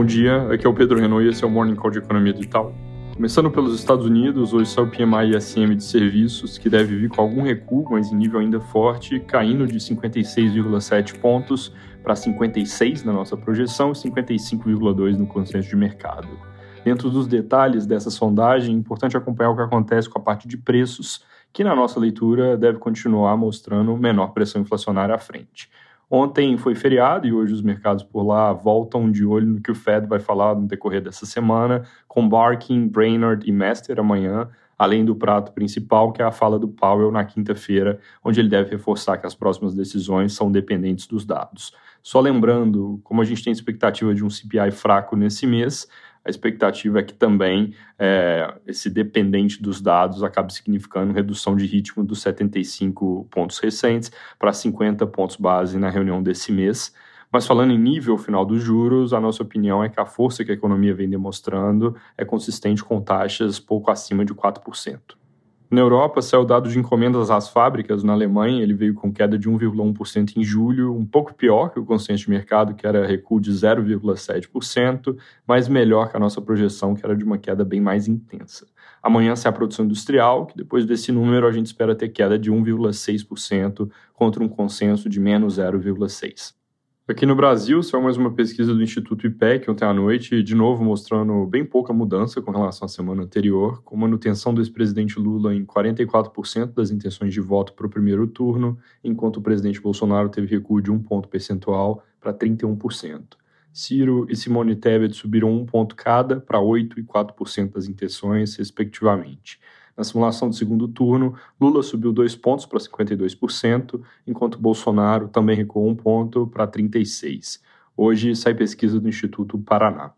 Bom dia, aqui é o Pedro Renault e esse é o Morning Call de Economia Digital. Começando pelos Estados Unidos, hoje saiu o PMI ISM de serviços, que deve vir com algum recuo, mas em nível ainda forte, caindo de 56,7 pontos para 56 na nossa projeção e 55,2 no consenso de mercado. Dentro dos detalhes dessa sondagem, é importante acompanhar o que acontece com a parte de preços, que na nossa leitura deve continuar mostrando menor pressão inflacionária à frente. Ontem foi feriado e hoje os mercados por lá voltam de olho no que o Fed vai falar no decorrer dessa semana, com Barkin, Brainerd e Master amanhã, além do prato principal, que é a fala do Powell na quinta-feira, onde ele deve reforçar que as próximas decisões são dependentes dos dados. Só lembrando, como a gente tem expectativa de um CPI fraco nesse mês, a expectativa é que também é, esse dependente dos dados acabe significando redução de ritmo dos 75 pontos recentes para 50 pontos base na reunião desse mês. Mas falando em nível final dos juros, a nossa opinião é que a força que a economia vem demonstrando é consistente com taxas pouco acima de 4%. Na Europa, saiu dado de encomendas às fábricas. Na Alemanha, ele veio com queda de 1,1% em julho, um pouco pior que o consenso de mercado, que era recuo de 0,7%, mas melhor que a nossa projeção, que era de uma queda bem mais intensa. Amanhã sai a produção industrial, que depois desse número a gente espera ter queda de 1,6% contra um consenso de menos 0,6%. Aqui no Brasil, saiu mais uma pesquisa do Instituto IPEC ontem à noite, de novo mostrando bem pouca mudança com relação à semana anterior, com manutenção do ex-presidente Lula em 44% das intenções de voto para o primeiro turno, enquanto o presidente Bolsonaro teve recuo de um ponto percentual para 31%. Ciro e Simone Tebet subiram um ponto cada para 8% e 4% das intenções, respectivamente. Na simulação do segundo turno, Lula subiu dois pontos para 52%, enquanto Bolsonaro também recuou um ponto para 36%. Hoje sai pesquisa do Instituto Paraná.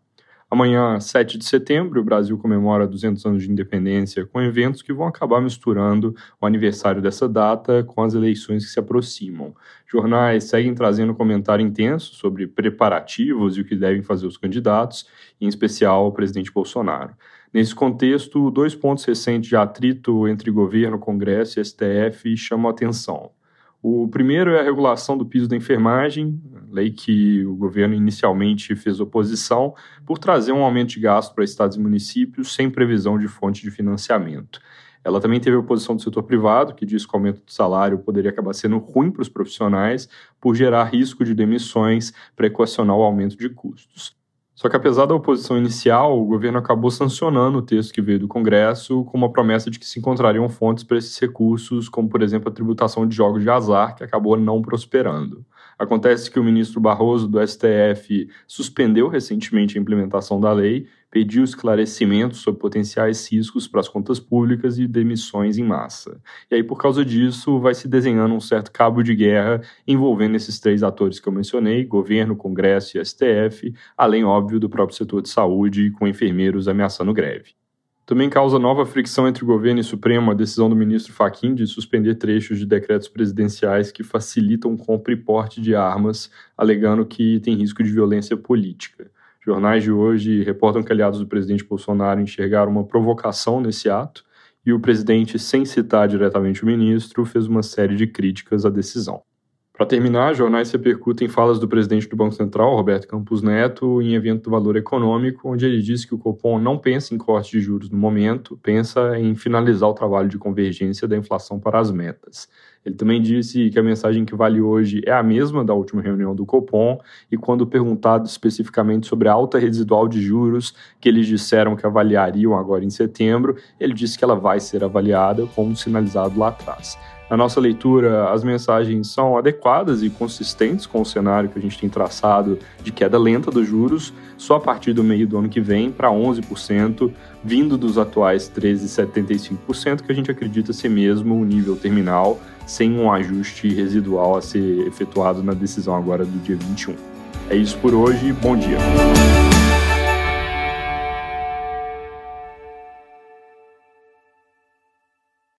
Amanhã, 7 de setembro, o Brasil comemora 200 anos de independência com eventos que vão acabar misturando o aniversário dessa data com as eleições que se aproximam. Jornais seguem trazendo comentário intenso sobre preparativos e o que devem fazer os candidatos, em especial o presidente Bolsonaro. Nesse contexto, dois pontos recentes de atrito entre governo, Congresso e STF chamam a atenção. O primeiro é a regulação do piso da enfermagem, lei que o governo inicialmente fez oposição, por trazer um aumento de gasto para estados e municípios sem previsão de fonte de financiamento. Ela também teve oposição do setor privado, que diz que o aumento do salário poderia acabar sendo ruim para os profissionais por gerar risco de demissões para equacionar o aumento de custos. Só que apesar da oposição inicial, o governo acabou sancionando o texto que veio do Congresso com uma promessa de que se encontrariam fontes para esses recursos, como por exemplo a tributação de jogos de azar, que acabou não prosperando. Acontece que o ministro Barroso do STF suspendeu recentemente a implementação da lei, pediu esclarecimentos sobre potenciais riscos para as contas públicas e demissões em massa. E aí, por causa disso, vai se desenhando um certo cabo de guerra envolvendo esses três atores que eu mencionei: governo, Congresso e STF, além, óbvio, do próprio setor de saúde, com enfermeiros ameaçando greve. Também causa nova fricção entre o governo e Supremo a decisão do ministro Fachin de suspender trechos de decretos presidenciais que facilitam compra e porte de armas, alegando que tem risco de violência política. Jornais de hoje reportam que aliados do presidente Bolsonaro enxergaram uma provocação nesse ato e o presidente, sem citar diretamente o ministro, fez uma série de críticas à decisão. Para terminar, jornais repercutem falas do presidente do Banco Central, Roberto Campos Neto, em evento do Valor Econômico, onde ele disse que o Copom não pensa em corte de juros no momento, pensa em finalizar o trabalho de convergência da inflação para as metas. Ele também disse que a mensagem que vale hoje é a mesma da última reunião do Copom, e quando perguntado especificamente sobre a alta residual de juros que eles disseram que avaliariam agora em setembro, ele disse que ela vai ser avaliada, como sinalizado lá atrás. Na nossa leitura, as mensagens são adequadas e consistentes com o cenário que a gente tem traçado de queda lenta dos juros, só a partir do meio do ano que vem para 11%, vindo dos atuais 13,75%, que a gente acredita ser mesmo o nível terminal, sem um ajuste residual a ser efetuado na decisão agora do dia 21. É isso por hoje, bom dia.